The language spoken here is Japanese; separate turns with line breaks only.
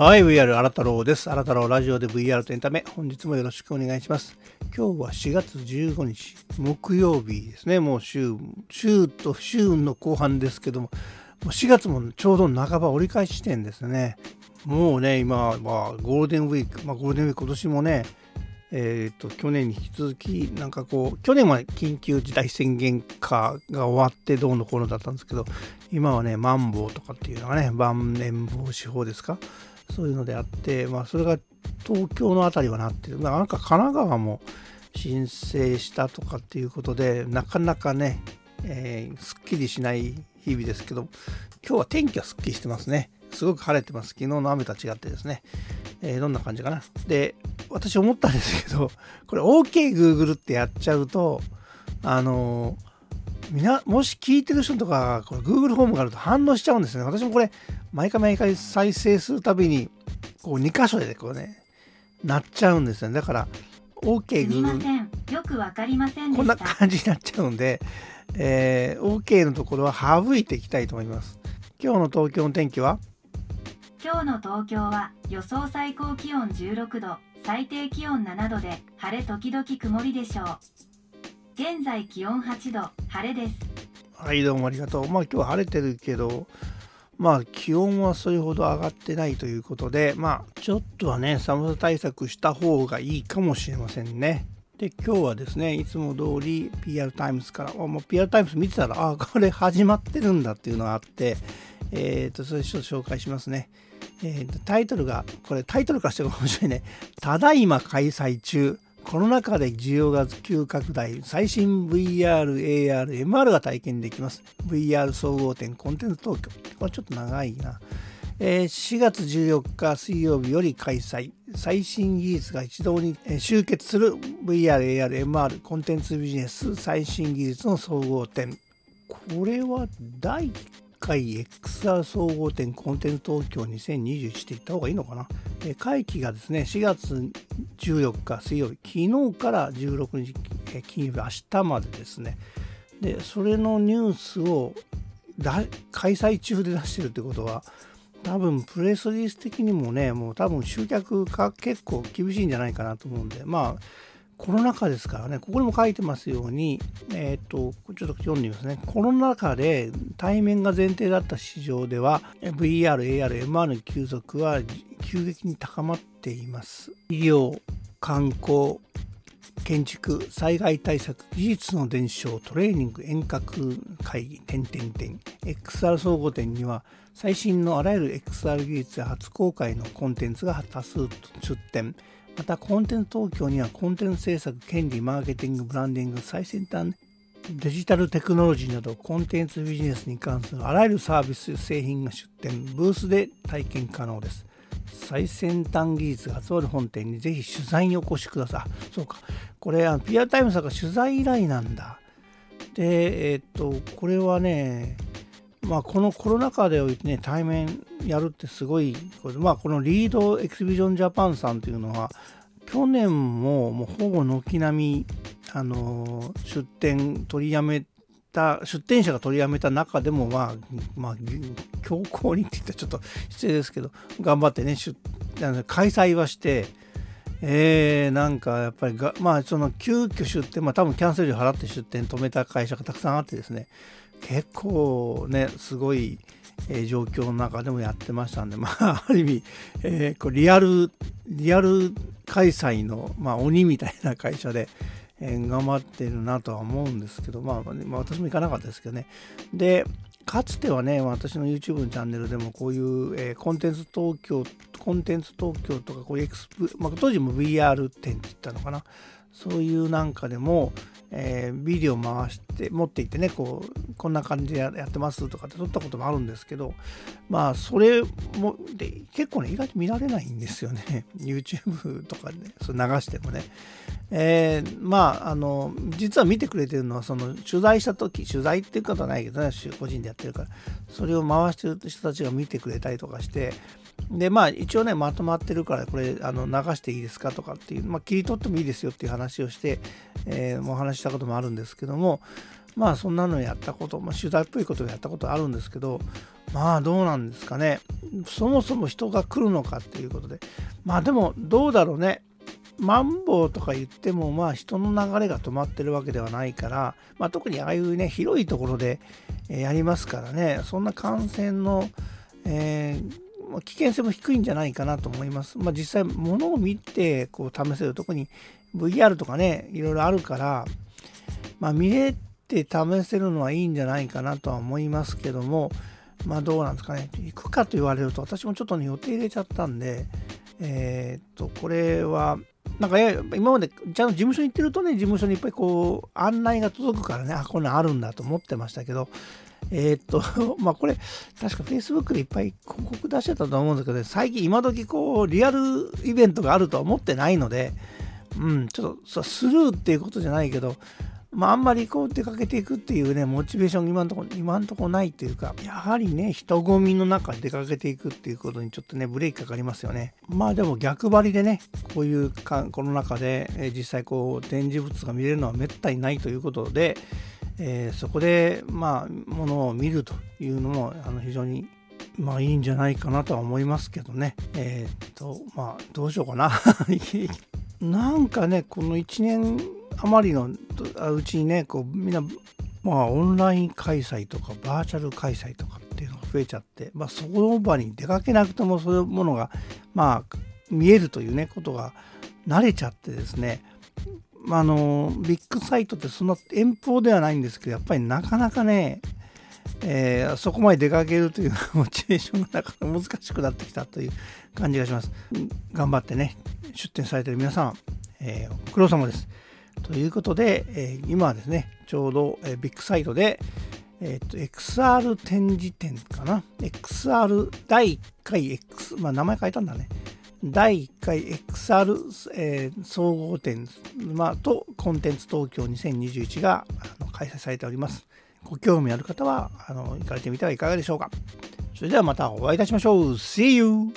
はい、VR 新太郎です。新太郎ラジオで VR とエンタメ、本日もよろしくお願いします。今日は4月15日、木曜日ですね。もう週、週と週の後半ですけども、も4月もちょうど半ば折り返し点ですね。もうね、今、まあ、ゴールデンウィーク、まあ、ゴールデンウィーク今年もね、えーと、去年に引き続きなんかこう去年は緊急事態宣言下が終わってどうのこうのだったんですけど今はねマンボウとかっていうのがね万年防止法ですか？そういうのであって、まあ、それが東京の辺りはなってる。なんか神奈川も申請したとかっていうことでなかなかね、えー、すっきりしない日々ですけど今日は天気はすっきりしてますね。すごく晴れてます。昨日の雨とは違ってですね、えー、どんな感じかな。で私思ったんですけど、これ OKGoogle ってやっちゃうと、あのみな、もし聞いてる人とか、これ Google ホームがあると反応しちゃうんですね。私もこれ、毎回毎回再生するたびに、こう2箇所でこうね、なっちゃうんですね。だから、
OKGoogle、よくわかりません
こんな感じになっちゃうんで、えー、OK のところは省いていきたいと思います。今日の東京の天気は？
今日の東京は予想最高気温16度、最低気温7度で晴れ時々曇りでしょう。現在気温8度晴れです。
はいどうもありがとう。まあ今日は晴れてるけどまあ気温はそれほど上がってないということでまあちょっとはね寒さ対策した方がいいかもしれませんねで今日はですねいつも通り PR タイムズからあもう PR タイムズ見てたらあこれ始まってるんだっていうのがあってえっ、ー、とそれちょっと紹介しますねえっー、タイトルが、これタイトルからしても面白いね。ただいま開催中。コロナ禍で需要が急拡大。最新 VR、AR、MR が体験できます。VR 総合展コンテンツ東京。これちょっと長いな。え、4月14日水曜日より開催。最新技術が一堂に集結する VR、AR、MR コンテンツビジネス最新技術の総合展。これは第回 XR 総合展コンテンツ東京2021って言った方がいいのかな？え会期がですね、4月14日水曜日、昨日から16日、え金曜日、明日までですね。で、それのニュースを開催中で出してるってことは、多分プレスリリース的にもね、もう多分集客が結構厳しいんじゃないかなと思うんで、まあ、コロナ禍ですからね、ここにも書いてますように、えっ、と、ちょっと読んでみますね。コロナ禍で対面が前提だった市場では、VR、AR、MR の急速は急激に高まっています。医療、観光、建築、災害対策、技術の伝承、トレーニング、遠隔会議、点々点。XR 総合展には最新のあらゆる XR 技術や初公開のコンテンツが多数出展。またコンテンツ東京にはコンテンツ制作、権利、マーケティング、ブランディング、最先端デジタルテクノロジーなどコンテンツビジネスに関するあらゆるサービス、製品が出展、ブースで体験可能です。最先端技術が集まる本店にぜひ取材にお越しください。そうか。これ、ピアタイムさんが取材依頼なんだ。で、えっと、これはね、まあ、このコロナ禍でおいてね、対面やるってすごい、これまあ、このリードエキシビジョンジャパンさんというのは、去年ももうほぼ軒並み、あの出店取りやめた、出店者が取りやめた中でも、まあ、まあ、強行にって言ったらちょっと失礼ですけど、頑張ってね、開催はして、えー、なんかやっぱりが、まあ、その急遽出店、まあ、多分キャンセル料払って出店止めた会社がたくさんあってですね、結構ね、すごい、状況の中でもやってましたんで、まあ、ある意味、えー、こうリアル、リアル開催の、まあ、鬼みたいな会社で、えー、頑張ってるなとは思うんですけど、まあ、まあ、私も行かなかったですけどね。で、かつてはね、私の YouTube のチャンネルでもこういう、えー、コンテンツ東京、コンテンツ東京とか、こういうエクスプ、まあ、当時も VR 展って言ったのかな。そういうなんかでも、えー、ビデオ回して持っていってねこうこんな感じでやってますとかって撮ったこともあるんですけどまあそれもで結構ね意外と見られないんですよね。YouTube とかで、ね、それ流してもね、えー、まああの実は見てくれてるのはその取材した時取材っていうことはないけどね個人でやってるからそれを回してる人たちが見てくれたりとかしてでまあ一応ねまとまってるからこれあの流していいですかとかっていう、まあ、切り取ってもいいですよっていう話をして、えー、お話したこともあるんですけどもまあそんなのやったこと、まあ、取材っぽいことをやったことあるんですけどまあどうなんですかね。そもそも人が来るのかっていうことで。まあでもどうだろうね。マンボウとか言ってもまあ人の流れが止まってるわけではないから、まあ、特にああいうね広いところでやりますからね。そんな感染の、えー、危険性も低いんじゃないかなと思います。まあ、実際物を見てこう試せる特に VR とかねいろいろあるから、まあ、見れて試せるのはいいんじゃないかなとは思いますけどもまあどうなんですかね行くかと言われると私もちょっとね予定入れちゃったんでえー、っとこれはなんか今までちゃんと事務所に行ってるとね、事務所にいっぱいこう案内が届くからね、あ、こんなんあるんだと思ってましたけど、えー、っと、まあこれ、確か Facebook でいっぱい広告出してたと思うんですけど、最近今時こう、リアルイベントがあるとは思ってないので、うん、ちょっとスルーっていうことじゃないけど、まあ、あんまりこう出かけていくっていうね、モチベーション今んとこ、今んとこないっていうか、やはりね、人混みの中出かけていくっていうことにちょっとね、ブレーキかかりますよね。まあでも逆張りでね、こういうか、この中で、え実際こう、展示物が見れるのはめったにないということで、えー、そこで、まあ、ものを見るというのも、あの、非常にまあいいんじゃないかなとは思いますけどね。えー、っと、まあどうしようかな。なんかね、この1年余りのうちにねこうみんなまあオンライン開催とかバーチャル開催とかっていうのが増えちゃって、まあ、その場に出かけなくてもそういうものがまあ見えるというねことが慣れちゃってですねあのビッグサイトってそんな遠方ではないんですけどやっぱりなかなかね、えー、そこまで出かけるというモチベーションがなかなか難しくなってきたという感じがします頑張ってね出展されてる皆さん、えー、ご苦労様ですということで、えー、今はですね、ちょうど、え、ビッグサイトで、えっ、と、XR 展示展かな？XR 第1回 X、まあ名前変えたんだね。第1回 XR、えー、総合展、まあ、とコンテンツ東京2021があの開催されております。ご興味ある方はあの行かれてみてはいかがでしょうか。それではまたお会いいたしましょう。See you!